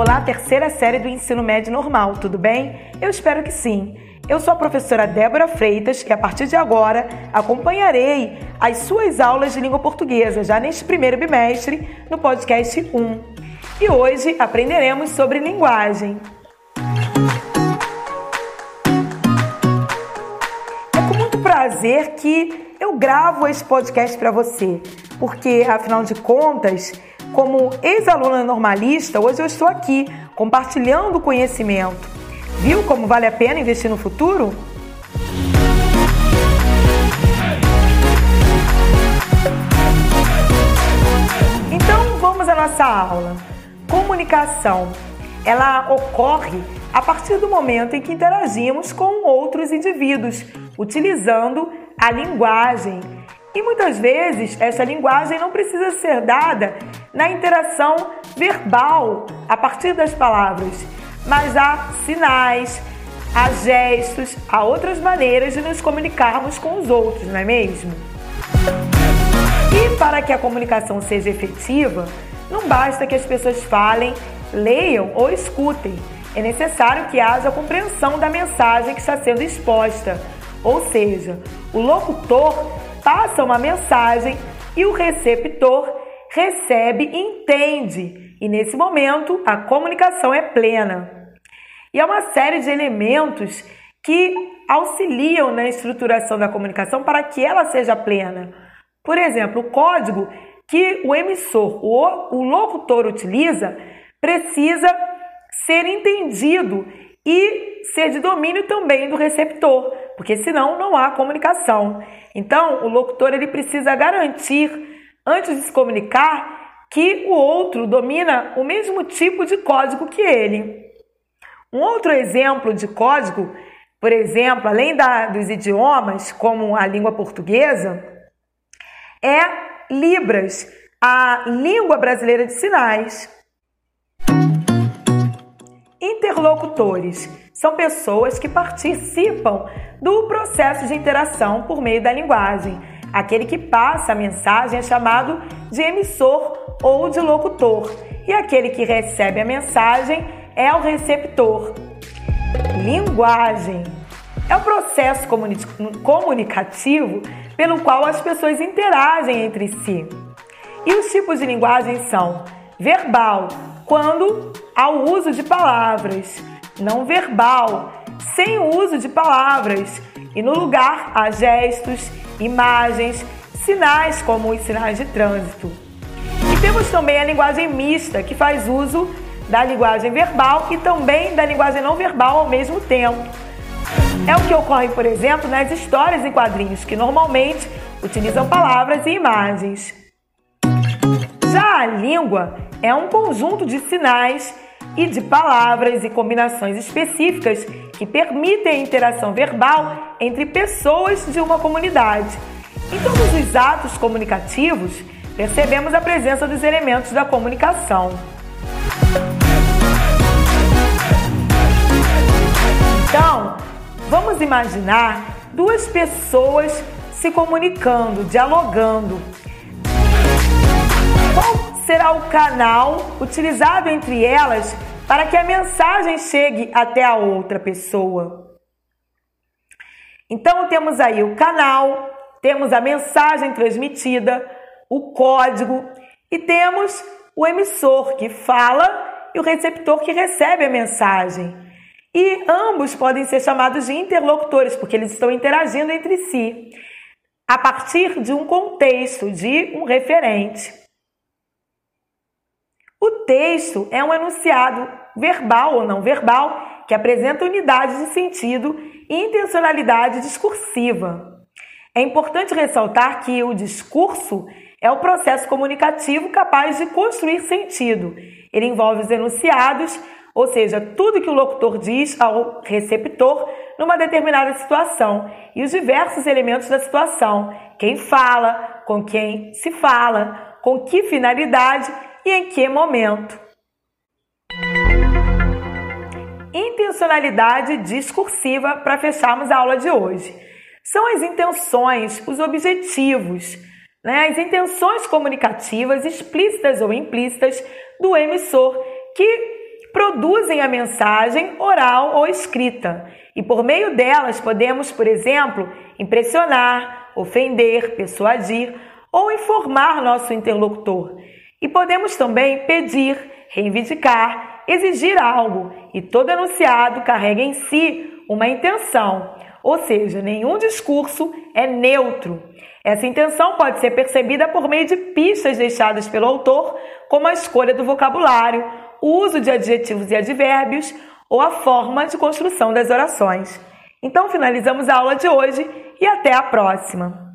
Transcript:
Olá, terceira série do ensino médio normal, tudo bem? Eu espero que sim. Eu sou a professora Débora Freitas e a partir de agora acompanharei as suas aulas de língua portuguesa já neste primeiro bimestre no podcast 1. E hoje aprenderemos sobre linguagem. É com muito prazer que eu gravo esse podcast para você, porque afinal de contas, como ex-aluna normalista, hoje eu estou aqui compartilhando conhecimento. Viu como vale a pena investir no futuro? Então vamos à nossa aula. Comunicação. Ela ocorre a partir do momento em que interagimos com outros indivíduos, utilizando a linguagem e muitas vezes essa linguagem não precisa ser dada na interação verbal a partir das palavras, mas há sinais, há gestos, há outras maneiras de nos comunicarmos com os outros, não é mesmo? E para que a comunicação seja efetiva, não basta que as pessoas falem, leiam ou escutem. É necessário que haja compreensão da mensagem que está sendo exposta. Ou seja, o locutor passa uma mensagem e o receptor recebe entende. E nesse momento, a comunicação é plena. E há uma série de elementos que auxiliam na estruturação da comunicação para que ela seja plena. Por exemplo, o código que o emissor, o, o locutor utiliza, precisa ser entendido e ser de domínio também do receptor, porque senão não há comunicação. Então, o locutor ele precisa garantir antes de se comunicar que o outro domina o mesmo tipo de código que ele. Um outro exemplo de código, por exemplo, além da, dos idiomas, como a língua portuguesa, é Libras, a língua brasileira de sinais. Interlocutores são pessoas que participam do processo de interação por meio da linguagem. Aquele que passa a mensagem é chamado de emissor ou de locutor, e aquele que recebe a mensagem é o receptor. Linguagem é o processo comunicativo pelo qual as pessoas interagem entre si. E os tipos de linguagem são verbal, quando há o uso de palavras, não verbal, sem o uso de palavras, e no lugar há gestos, imagens, sinais como os sinais de trânsito. E temos também a linguagem mista, que faz uso da linguagem verbal e também da linguagem não verbal ao mesmo tempo. É o que ocorre, por exemplo, nas histórias em quadrinhos, que normalmente utilizam palavras e imagens. Já a língua é um conjunto de sinais e de palavras e combinações específicas que permitem a interação verbal entre pessoas de uma comunidade. Em todos os atos comunicativos, percebemos a presença dos elementos da comunicação. Então, vamos imaginar duas pessoas se comunicando, dialogando. Qual será o canal utilizado entre elas para que a mensagem chegue até a outra pessoa. Então temos aí o canal, temos a mensagem transmitida, o código e temos o emissor que fala e o receptor que recebe a mensagem. E ambos podem ser chamados de interlocutores, porque eles estão interagindo entre si a partir de um contexto, de um referente. Texto é um enunciado verbal ou não verbal que apresenta unidade de sentido e intencionalidade discursiva. É importante ressaltar que o discurso é o processo comunicativo capaz de construir sentido. Ele envolve os enunciados, ou seja, tudo que o locutor diz ao receptor numa determinada situação e os diversos elementos da situação: quem fala, com quem se fala, com que finalidade e em que momento. Intencionalidade discursiva para fecharmos a aula de hoje. São as intenções, os objetivos, né, as intenções comunicativas explícitas ou implícitas do emissor que produzem a mensagem oral ou escrita, e por meio delas podemos, por exemplo, impressionar, ofender, persuadir ou informar nosso interlocutor. E podemos também pedir, reivindicar, exigir algo, e todo enunciado carrega em si uma intenção, ou seja, nenhum discurso é neutro. Essa intenção pode ser percebida por meio de pistas deixadas pelo autor, como a escolha do vocabulário, o uso de adjetivos e advérbios ou a forma de construção das orações. Então finalizamos a aula de hoje e até a próxima!